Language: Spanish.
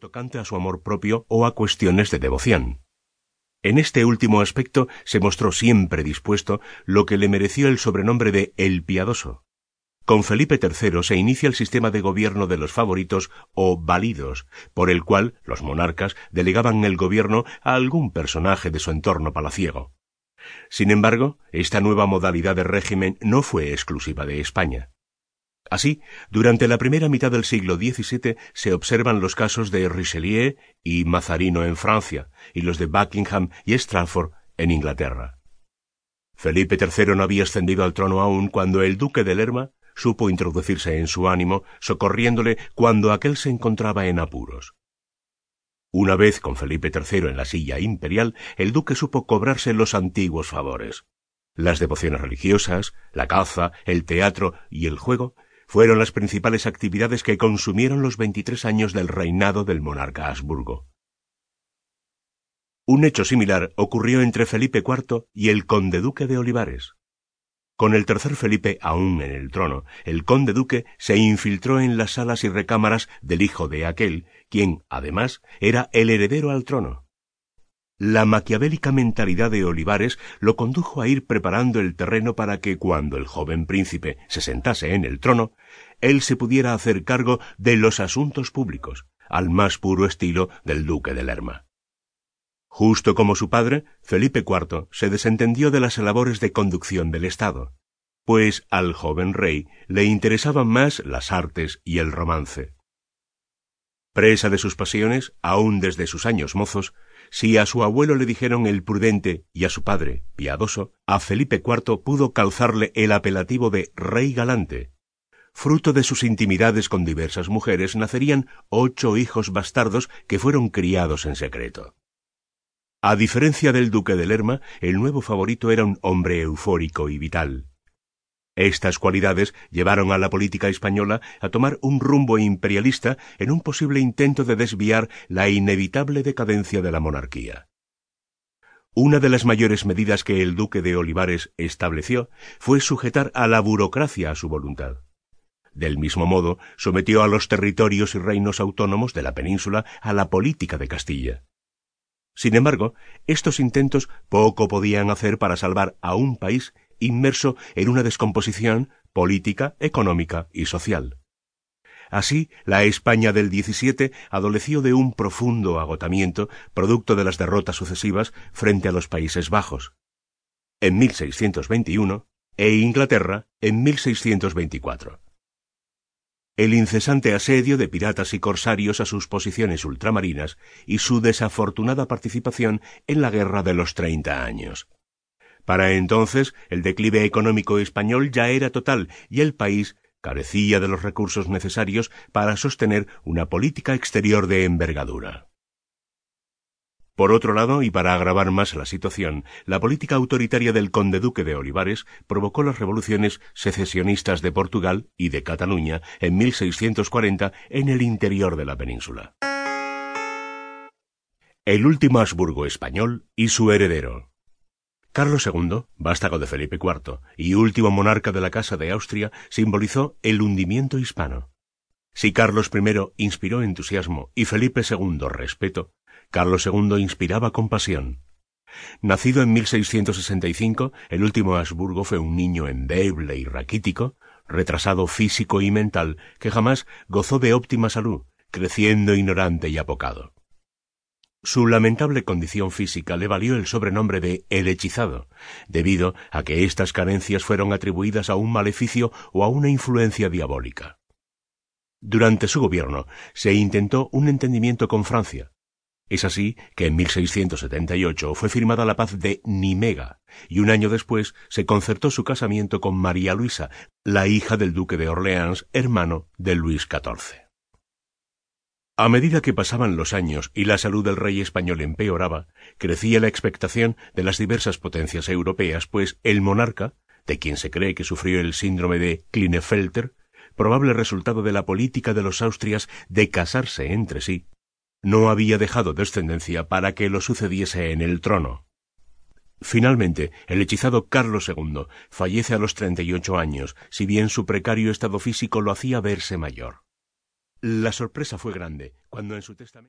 tocante a su amor propio o a cuestiones de devoción. En este último aspecto se mostró siempre dispuesto, lo que le mereció el sobrenombre de El Piadoso. Con Felipe III se inicia el sistema de gobierno de los favoritos o válidos, por el cual los monarcas delegaban el gobierno a algún personaje de su entorno palaciego. Sin embargo, esta nueva modalidad de régimen no fue exclusiva de España. Así, durante la primera mitad del siglo XVII se observan los casos de Richelieu y Mazarino en Francia, y los de Buckingham y Stratford en Inglaterra. Felipe III no había ascendido al trono aún cuando el duque de Lerma supo introducirse en su ánimo, socorriéndole cuando aquel se encontraba en apuros. Una vez con Felipe III en la silla imperial, el duque supo cobrarse los antiguos favores. Las devociones religiosas, la caza, el teatro y el juego fueron las principales actividades que consumieron los veintitrés años del reinado del monarca Habsburgo. Un hecho similar ocurrió entre Felipe IV y el conde duque de Olivares. Con el tercer Felipe aún en el trono, el conde duque se infiltró en las salas y recámaras del hijo de aquel, quien, además, era el heredero al trono. La maquiavélica mentalidad de Olivares lo condujo a ir preparando el terreno para que cuando el joven príncipe se sentase en el trono, él se pudiera hacer cargo de los asuntos públicos, al más puro estilo del duque de Lerma. Justo como su padre, Felipe IV se desentendió de las labores de conducción del Estado, pues al joven rey le interesaban más las artes y el romance. Presa de sus pasiones, aun desde sus años mozos, si a su abuelo le dijeron el prudente y a su padre, piadoso, a Felipe IV pudo calzarle el apelativo de rey galante. Fruto de sus intimidades con diversas mujeres nacerían ocho hijos bastardos que fueron criados en secreto. A diferencia del duque de Lerma, el nuevo favorito era un hombre eufórico y vital. Estas cualidades llevaron a la política española a tomar un rumbo imperialista en un posible intento de desviar la inevitable decadencia de la monarquía. Una de las mayores medidas que el duque de Olivares estableció fue sujetar a la burocracia a su voluntad. Del mismo modo, sometió a los territorios y reinos autónomos de la península a la política de Castilla. Sin embargo, estos intentos poco podían hacer para salvar a un país inmerso en una descomposición política, económica y social. Así, la España del XVII adoleció de un profundo agotamiento producto de las derrotas sucesivas frente a los Países Bajos. En 1621 e Inglaterra en 1624. El incesante asedio de piratas y corsarios a sus posiciones ultramarinas y su desafortunada participación en la Guerra de los Treinta Años. Para entonces el declive económico español ya era total y el país carecía de los recursos necesarios para sostener una política exterior de envergadura. Por otro lado, y para agravar más la situación, la política autoritaria del conde duque de Olivares provocó las revoluciones secesionistas de Portugal y de Cataluña en 1640 en el interior de la península. El último Habsburgo español y su heredero. Carlos II, vástago de Felipe IV y último monarca de la Casa de Austria, simbolizó el hundimiento hispano. Si Carlos I inspiró entusiasmo y Felipe II respeto, Carlos II inspiraba compasión. Nacido en 1665, el último Habsburgo fue un niño endeble y raquítico, retrasado físico y mental, que jamás gozó de óptima salud, creciendo ignorante y apocado. Su lamentable condición física le valió el sobrenombre de el hechizado, debido a que estas carencias fueron atribuidas a un maleficio o a una influencia diabólica. Durante su gobierno se intentó un entendimiento con Francia. Es así que en 1678 fue firmada la paz de Nimega y un año después se concertó su casamiento con María Luisa, la hija del duque de Orleans, hermano de Luis XIV. A medida que pasaban los años y la salud del rey español empeoraba, crecía la expectación de las diversas potencias europeas, pues el monarca, de quien se cree que sufrió el síndrome de Klinefelter, probable resultado de la política de los Austrias de casarse entre sí, no había dejado descendencia para que lo sucediese en el trono. Finalmente, el hechizado Carlos II fallece a los treinta y ocho años, si bien su precario estado físico lo hacía verse mayor. La sorpresa fue grande cuando en su testamento